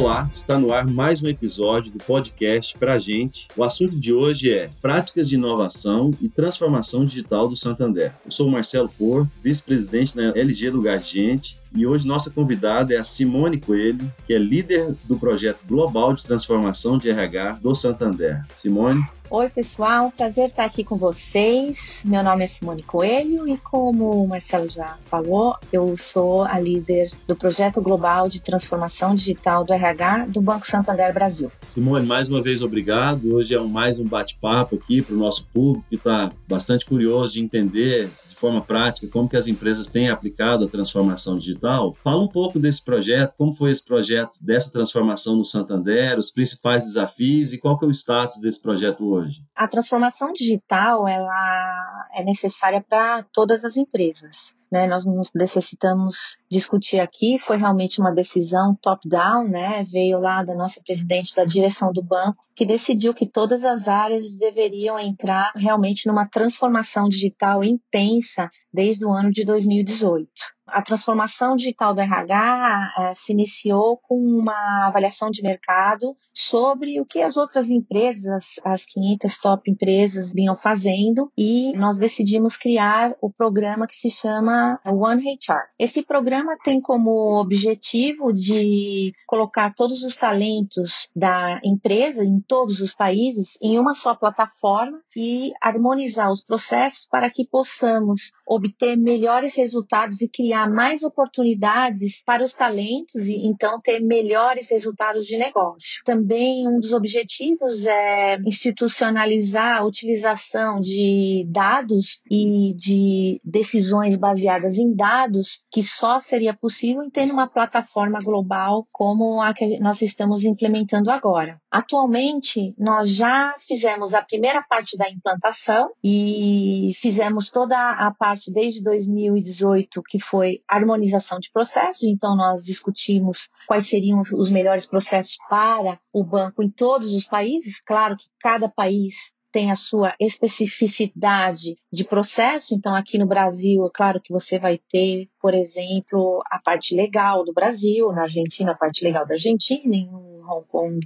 Olá, está no ar mais um episódio do podcast Pra Gente. O assunto de hoje é Práticas de Inovação e Transformação Digital do Santander. Eu sou o Marcelo Porto, vice-presidente da LG Lugar de Gente, e hoje nossa convidada é a Simone Coelho, que é líder do projeto global de transformação de RH do Santander. Simone, Oi, pessoal, prazer estar aqui com vocês. Meu nome é Simone Coelho e, como o Marcelo já falou, eu sou a líder do projeto global de transformação digital do RH do Banco Santander Brasil. Simone, mais uma vez obrigado. Hoje é mais um bate-papo aqui para o nosso público que está bastante curioso de entender forma prática, como que as empresas têm aplicado a transformação digital. Fala um pouco desse projeto, como foi esse projeto dessa transformação no Santander, os principais desafios e qual que é o status desse projeto hoje. A transformação digital ela é necessária para todas as empresas né, nós necessitamos discutir aqui, foi realmente uma decisão top-down, né, veio lá da nossa presidente da direção do banco, que decidiu que todas as áreas deveriam entrar realmente numa transformação digital intensa desde o ano de 2018. A transformação digital do RH eh, se iniciou com uma avaliação de mercado sobre o que as outras empresas, as 500 top empresas, vinham fazendo e nós decidimos criar o programa que se chama One HR. Esse programa tem como objetivo de colocar todos os talentos da empresa em todos os países em uma só plataforma e harmonizar os processos para que possamos obter melhores resultados e criar mais oportunidades para os talentos e então ter melhores resultados de negócio. Também um dos objetivos é institucionalizar a utilização de dados e de decisões baseadas em dados que só seria possível em ter uma plataforma global como a que nós estamos implementando agora. Atualmente, nós já fizemos a primeira parte da implantação e fizemos toda a parte desde 2018 que foi harmonização de processos. Então, nós discutimos quais seriam os melhores processos para o banco em todos os países. Claro que cada país tem a sua especificidade de processo. Então, aqui no Brasil, é claro que você vai ter, por exemplo, a parte legal do Brasil, na Argentina, a parte legal da Argentina, em Hong Kong,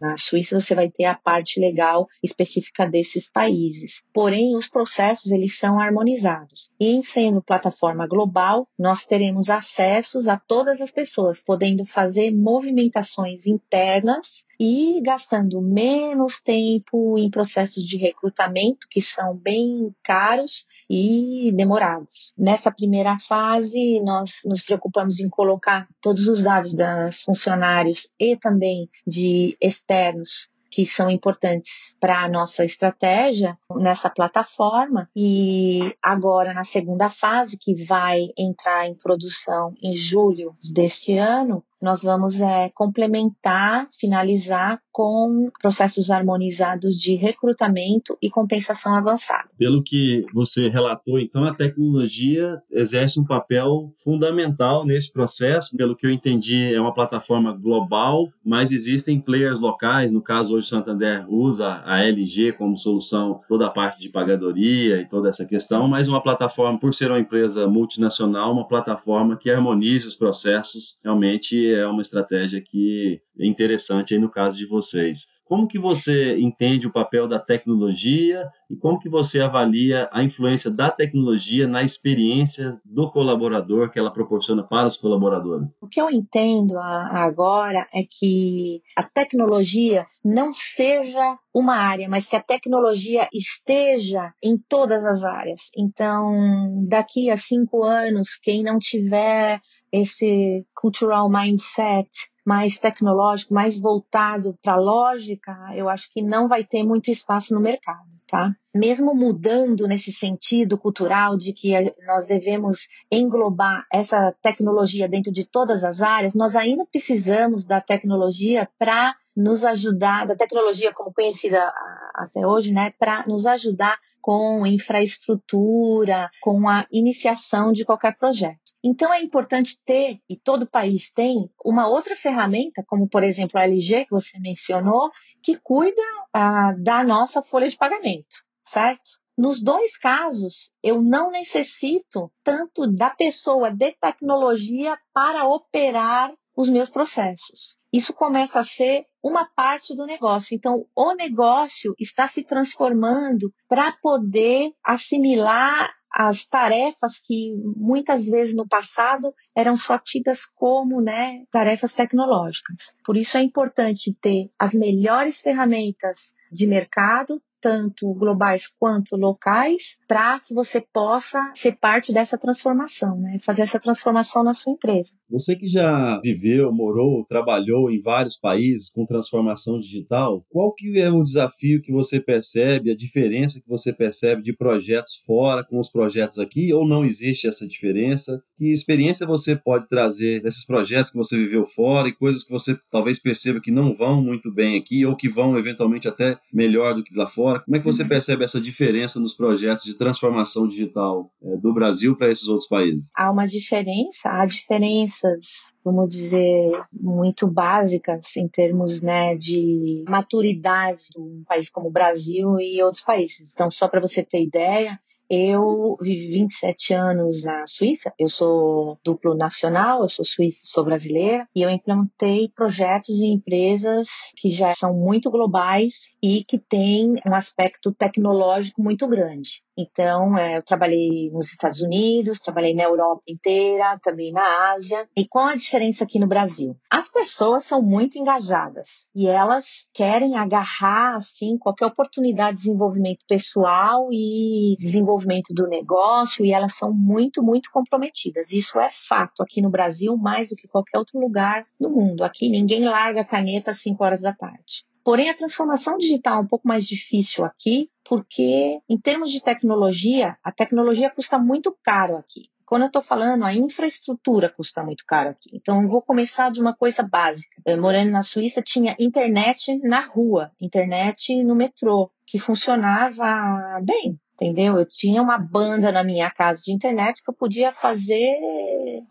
na Suíça, você vai ter a parte legal específica desses países. Porém, os processos eles são harmonizados. E sendo plataforma global, nós teremos acessos a todas as pessoas, podendo fazer movimentações internas e gastando menos tempo em processos de recrutamento que são bem caros e demorados. Nessa primeira fase, nós nos preocupamos em colocar todos os dados dos funcionários e também de externos que são importantes para a nossa estratégia nessa plataforma. E agora na segunda fase que vai entrar em produção em julho deste ano nós vamos é, complementar, finalizar com processos harmonizados de recrutamento e compensação avançada. Pelo que você relatou, então, a tecnologia exerce um papel fundamental nesse processo. Pelo que eu entendi, é uma plataforma global, mas existem players locais. No caso, hoje, Santander usa a LG como solução, toda a parte de pagadoria e toda essa questão, mas uma plataforma, por ser uma empresa multinacional, uma plataforma que harmonize os processos realmente é uma estratégia que é interessante aí no caso de vocês. Como que você entende o papel da tecnologia e como que você avalia a influência da tecnologia na experiência do colaborador que ela proporciona para os colaboradores? O que eu entendo agora é que a tecnologia não seja uma área, mas que a tecnologia esteja em todas as áreas. Então, daqui a cinco anos, quem não tiver esse cultural mindset mais tecnológico, mais voltado para a lógica, eu acho que não vai ter muito espaço no mercado. tá? Mesmo mudando nesse sentido cultural de que nós devemos englobar essa tecnologia dentro de todas as áreas, nós ainda precisamos da tecnologia para nos ajudar, da tecnologia como conhecida até hoje, né, para nos ajudar com infraestrutura, com a iniciação de qualquer projeto. Então é importante ter, e todo país tem, uma outra ferramenta, como por exemplo a LG, que você mencionou, que cuida ah, da nossa folha de pagamento, certo? Nos dois casos, eu não necessito tanto da pessoa de tecnologia para operar os meus processos. Isso começa a ser uma parte do negócio. Então, o negócio está se transformando para poder assimilar as tarefas que muitas vezes no passado eram só tidas como né, tarefas tecnológicas. Por isso é importante ter as melhores ferramentas de mercado tanto globais quanto locais, para que você possa ser parte dessa transformação, né? fazer essa transformação na sua empresa. Você que já viveu, morou, trabalhou em vários países com transformação digital, qual que é o desafio que você percebe, a diferença que você percebe de projetos fora com os projetos aqui, ou não existe essa diferença? Que experiência você pode trazer desses projetos que você viveu fora e coisas que você talvez perceba que não vão muito bem aqui ou que vão eventualmente até melhor do que lá fora? Fora. Como é que você uhum. percebe essa diferença nos projetos de transformação digital é, do Brasil para esses outros países? Há uma diferença, há diferenças, vamos dizer, muito básicas em termos né, de maturidade de um país como o Brasil e outros países. Então, só para você ter ideia, eu vivi 27 anos na Suíça, eu sou duplo nacional, eu sou suíça sou brasileira, e eu implementei projetos em empresas que já são muito globais e que têm um aspecto tecnológico muito grande. Então, é, eu trabalhei nos Estados Unidos, trabalhei na Europa inteira, também na Ásia. E qual a diferença aqui no Brasil? As pessoas são muito engajadas e elas querem agarrar, assim, qualquer oportunidade de desenvolvimento pessoal e desenvolvimento do negócio e elas são muito, muito comprometidas. Isso é fato aqui no Brasil mais do que qualquer outro lugar do mundo. Aqui ninguém larga a caneta às 5 horas da tarde. Porém, a transformação digital é um pouco mais difícil aqui, porque, em termos de tecnologia, a tecnologia custa muito caro aqui. Quando eu estou falando, a infraestrutura custa muito caro aqui. Então, eu vou começar de uma coisa básica. Eu, morando na Suíça, tinha internet na rua, internet no metrô, que funcionava bem, entendeu? Eu tinha uma banda na minha casa de internet que eu podia fazer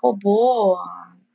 robô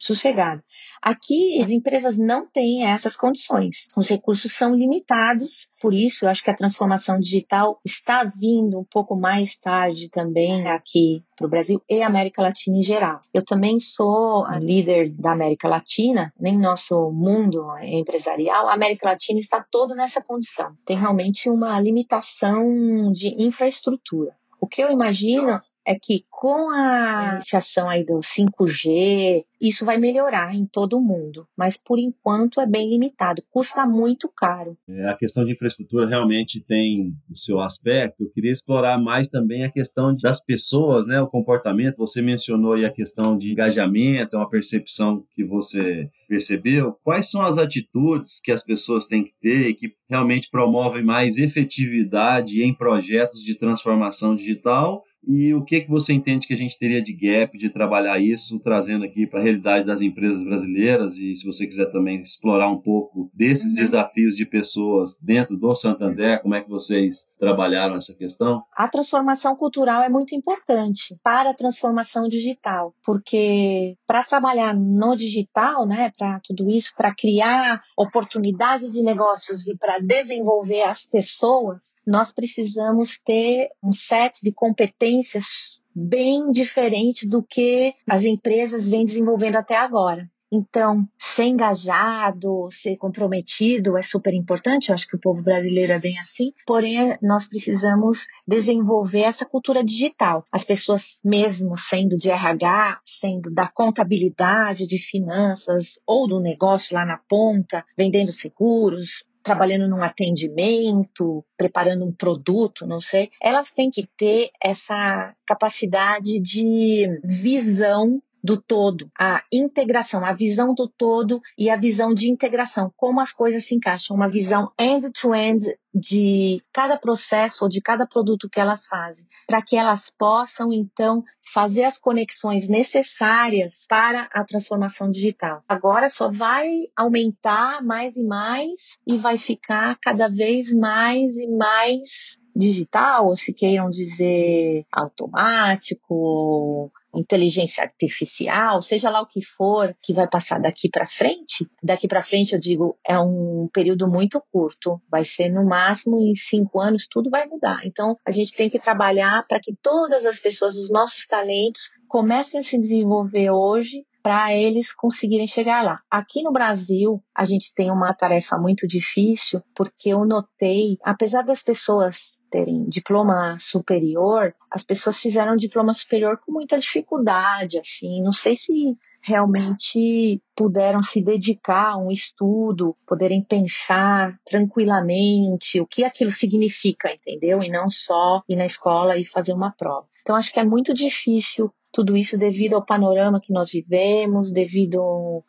sossegado. Aqui, as empresas não têm essas condições. Os recursos são limitados, por isso, eu acho que a transformação digital está vindo um pouco mais tarde também aqui para o Brasil e América Latina em geral. Eu também sou a líder da América Latina, nem nosso mundo empresarial, a América Latina está toda nessa condição. Tem realmente uma limitação de infraestrutura. O que eu imagino é que com a iniciação aí do 5G, isso vai melhorar em todo o mundo, mas por enquanto é bem limitado, custa muito caro. É, a questão de infraestrutura realmente tem o seu aspecto. Eu queria explorar mais também a questão das pessoas, né, o comportamento. Você mencionou aí a questão de engajamento, é uma percepção que você percebeu. Quais são as atitudes que as pessoas têm que ter e que realmente promovem mais efetividade em projetos de transformação digital? E o que que você entende que a gente teria de gap de trabalhar isso, trazendo aqui para a realidade das empresas brasileiras? E se você quiser também explorar um pouco desses uhum. desafios de pessoas dentro do Santander, como é que vocês trabalharam essa questão? A transformação cultural é muito importante para a transformação digital, porque para trabalhar no digital, né, para tudo isso, para criar oportunidades de negócios e para desenvolver as pessoas, nós precisamos ter um set de competências competências bem diferente do que as empresas vêm desenvolvendo até agora. Então, ser engajado, ser comprometido é super importante. Eu acho que o povo brasileiro é bem assim. Porém, nós precisamos desenvolver essa cultura digital. As pessoas, mesmo sendo de RH, sendo da contabilidade, de finanças ou do negócio lá na ponta, vendendo seguros, trabalhando num atendimento, preparando um produto, não sei, elas têm que ter essa capacidade de visão do todo, a integração, a visão do todo e a visão de integração, como as coisas se encaixam, uma visão end-to-end de cada processo ou de cada produto que elas fazem, para que elas possam então fazer as conexões necessárias para a transformação digital. Agora só vai aumentar mais e mais e vai ficar cada vez mais e mais digital, ou se queiram dizer automático, inteligência artificial, seja lá o que for que vai passar daqui para frente. Daqui para frente, eu digo, é um período muito curto. Vai ser no máximo em cinco anos, tudo vai mudar. Então, a gente tem que trabalhar para que todas as pessoas, os nossos talentos, comecem a se desenvolver hoje para eles conseguirem chegar lá. Aqui no Brasil, a gente tem uma tarefa muito difícil, porque eu notei, apesar das pessoas terem diploma superior, as pessoas fizeram diploma superior com muita dificuldade, assim, não sei se realmente puderam se dedicar a um estudo, poderem pensar tranquilamente o que aquilo significa, entendeu? E não só ir na escola e fazer uma prova. Então acho que é muito difícil tudo isso devido ao panorama que nós vivemos, devido ao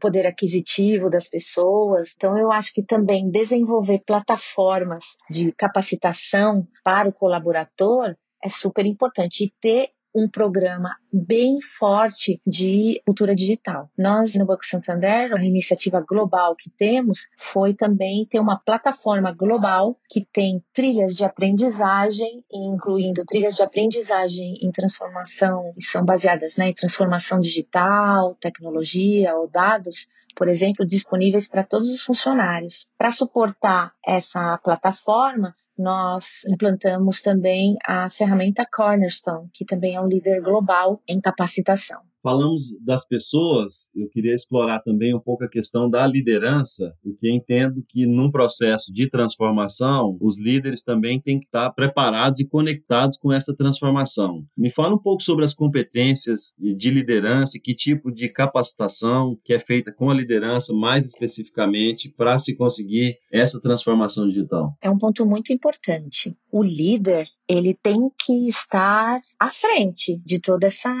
poder aquisitivo das pessoas. Então, eu acho que também desenvolver plataformas de capacitação para o colaborador é super importante e ter um programa bem forte de cultura digital. Nós, no Banco Santander, a iniciativa global que temos foi também ter uma plataforma global que tem trilhas de aprendizagem, incluindo trilhas de aprendizagem em transformação, que são baseadas né, em transformação digital, tecnologia ou dados, por exemplo, disponíveis para todos os funcionários. Para suportar essa plataforma, nós implantamos também a ferramenta Cornerstone, que também é um líder global em capacitação. Falamos das pessoas, eu queria explorar também um pouco a questão da liderança, porque entendo que num processo de transformação, os líderes também têm que estar preparados e conectados com essa transformação. Me fala um pouco sobre as competências de liderança e que tipo de capacitação que é feita com a liderança, mais especificamente, para se conseguir essa transformação digital. É um ponto muito importante. O líder, ele tem que estar à frente de toda essa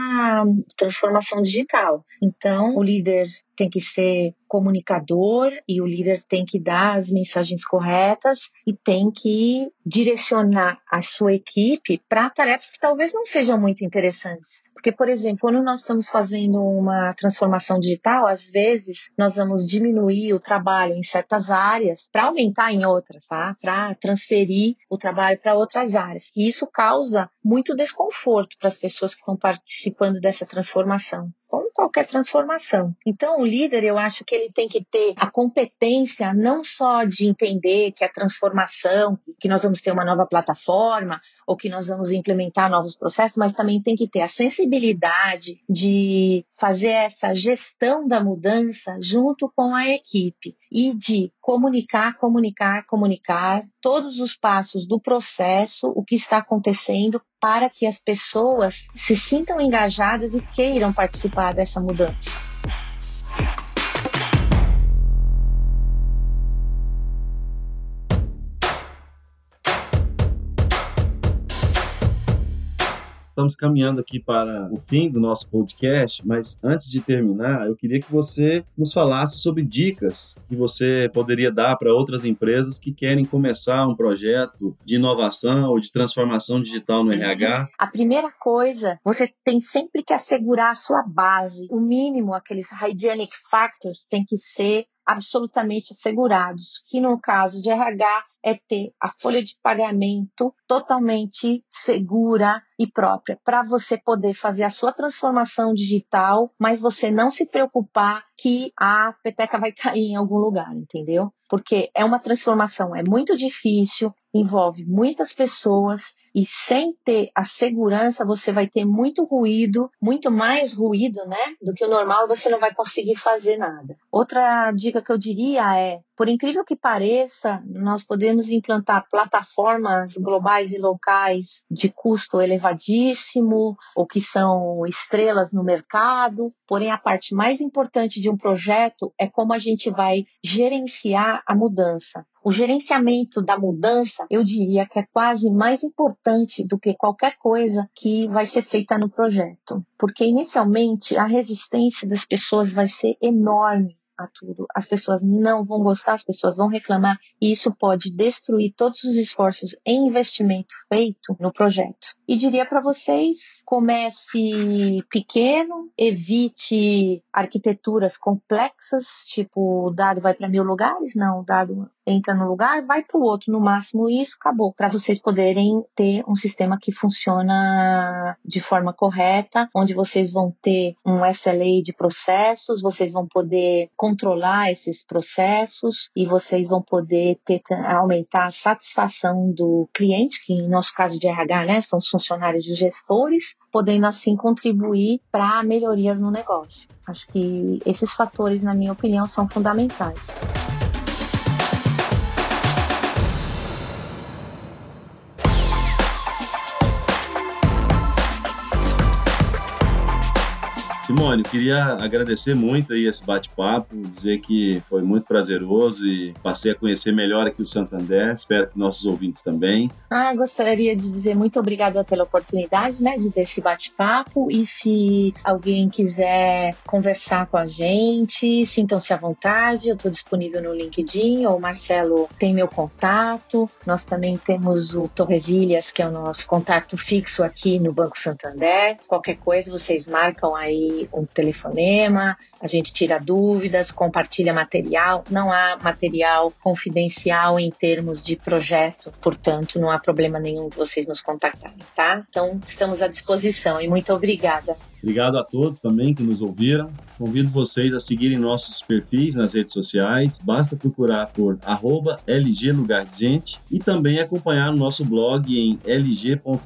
transformação digital. Então, o líder tem que ser comunicador e o líder tem que dar as mensagens corretas e tem que direcionar a sua equipe para tarefas que talvez não sejam muito interessantes. Porque, por exemplo, quando nós estamos fazendo uma transformação digital, às vezes nós vamos diminuir o trabalho em certas áreas para aumentar em outras, tá? Para transferir o trabalho para outras áreas. E isso causa muito desconforto para as pessoas que estão participando dessa transformação como qualquer transformação. Então, o líder, eu acho que ele tem que ter a competência não só de entender que a transformação, que nós vamos ter uma nova plataforma ou que nós vamos implementar novos processos, mas também tem que ter a sensibilidade de fazer essa gestão da mudança junto com a equipe e de comunicar, comunicar, comunicar todos os passos do processo, o que está acontecendo para que as pessoas se sintam engajadas e queiram participar dessa mudança. Estamos caminhando aqui para o fim do nosso podcast, mas antes de terminar, eu queria que você nos falasse sobre dicas que você poderia dar para outras empresas que querem começar um projeto de inovação ou de transformação digital no RH. A primeira coisa, você tem sempre que assegurar a sua base. O mínimo, aqueles hygienic factors, tem que ser absolutamente assegurados, que no caso de RH é ter a folha de pagamento totalmente segura e própria para você poder fazer a sua transformação digital, mas você não se preocupar que a peteca vai cair em algum lugar, entendeu? Porque é uma transformação, é muito difícil, envolve muitas pessoas e sem ter a segurança você vai ter muito ruído, muito mais ruído, né, do que o normal, você não vai conseguir fazer nada. Outra dica que eu diria é por incrível que pareça, nós podemos implantar plataformas globais e locais de custo elevadíssimo ou que são estrelas no mercado, porém a parte mais importante de um projeto é como a gente vai gerenciar a mudança. O gerenciamento da mudança, eu diria que é quase mais importante do que qualquer coisa que vai ser feita no projeto, porque inicialmente a resistência das pessoas vai ser enorme a tudo. As pessoas não vão gostar, as pessoas vão reclamar e isso pode destruir todos os esforços em investimento feito no projeto. E diria para vocês, comece pequeno, evite arquiteturas complexas, tipo o dado vai para mil lugares, não, o dado entra no lugar, vai para o outro, no máximo isso, acabou, para vocês poderem ter um sistema que funciona de forma correta, onde vocês vão ter um SLA de processos, vocês vão poder controlar esses processos e vocês vão poder ter, aumentar a satisfação do cliente, que em nosso caso de RH, né, são os funcionários e gestores, podendo assim contribuir para melhorias no negócio. Acho que esses fatores, na minha opinião, são fundamentais. Simone, queria agradecer muito aí esse bate-papo, dizer que foi muito prazeroso e passei a conhecer melhor aqui o Santander. Espero que nossos ouvintes também. Ah, gostaria de dizer muito obrigada pela oportunidade, né, de ter esse bate-papo e se alguém quiser conversar com a gente, sintam-se à vontade. Eu estou disponível no LinkedIn ou o Marcelo tem meu contato. Nós também temos o Torresilhas, que é o nosso contato fixo aqui no Banco Santander. Qualquer coisa vocês marcam aí um telefonema, a gente tira dúvidas, compartilha material. Não há material confidencial em termos de projeto, portanto, não há problema nenhum de vocês nos contactarem, tá? Então, estamos à disposição e muito obrigada. Obrigado a todos também que nos ouviram. Convido vocês a seguirem nossos perfis nas redes sociais. Basta procurar por arroba LG Lugar de Gente e também acompanhar o nosso blog em lg.com.br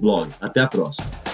blog. Até a próxima.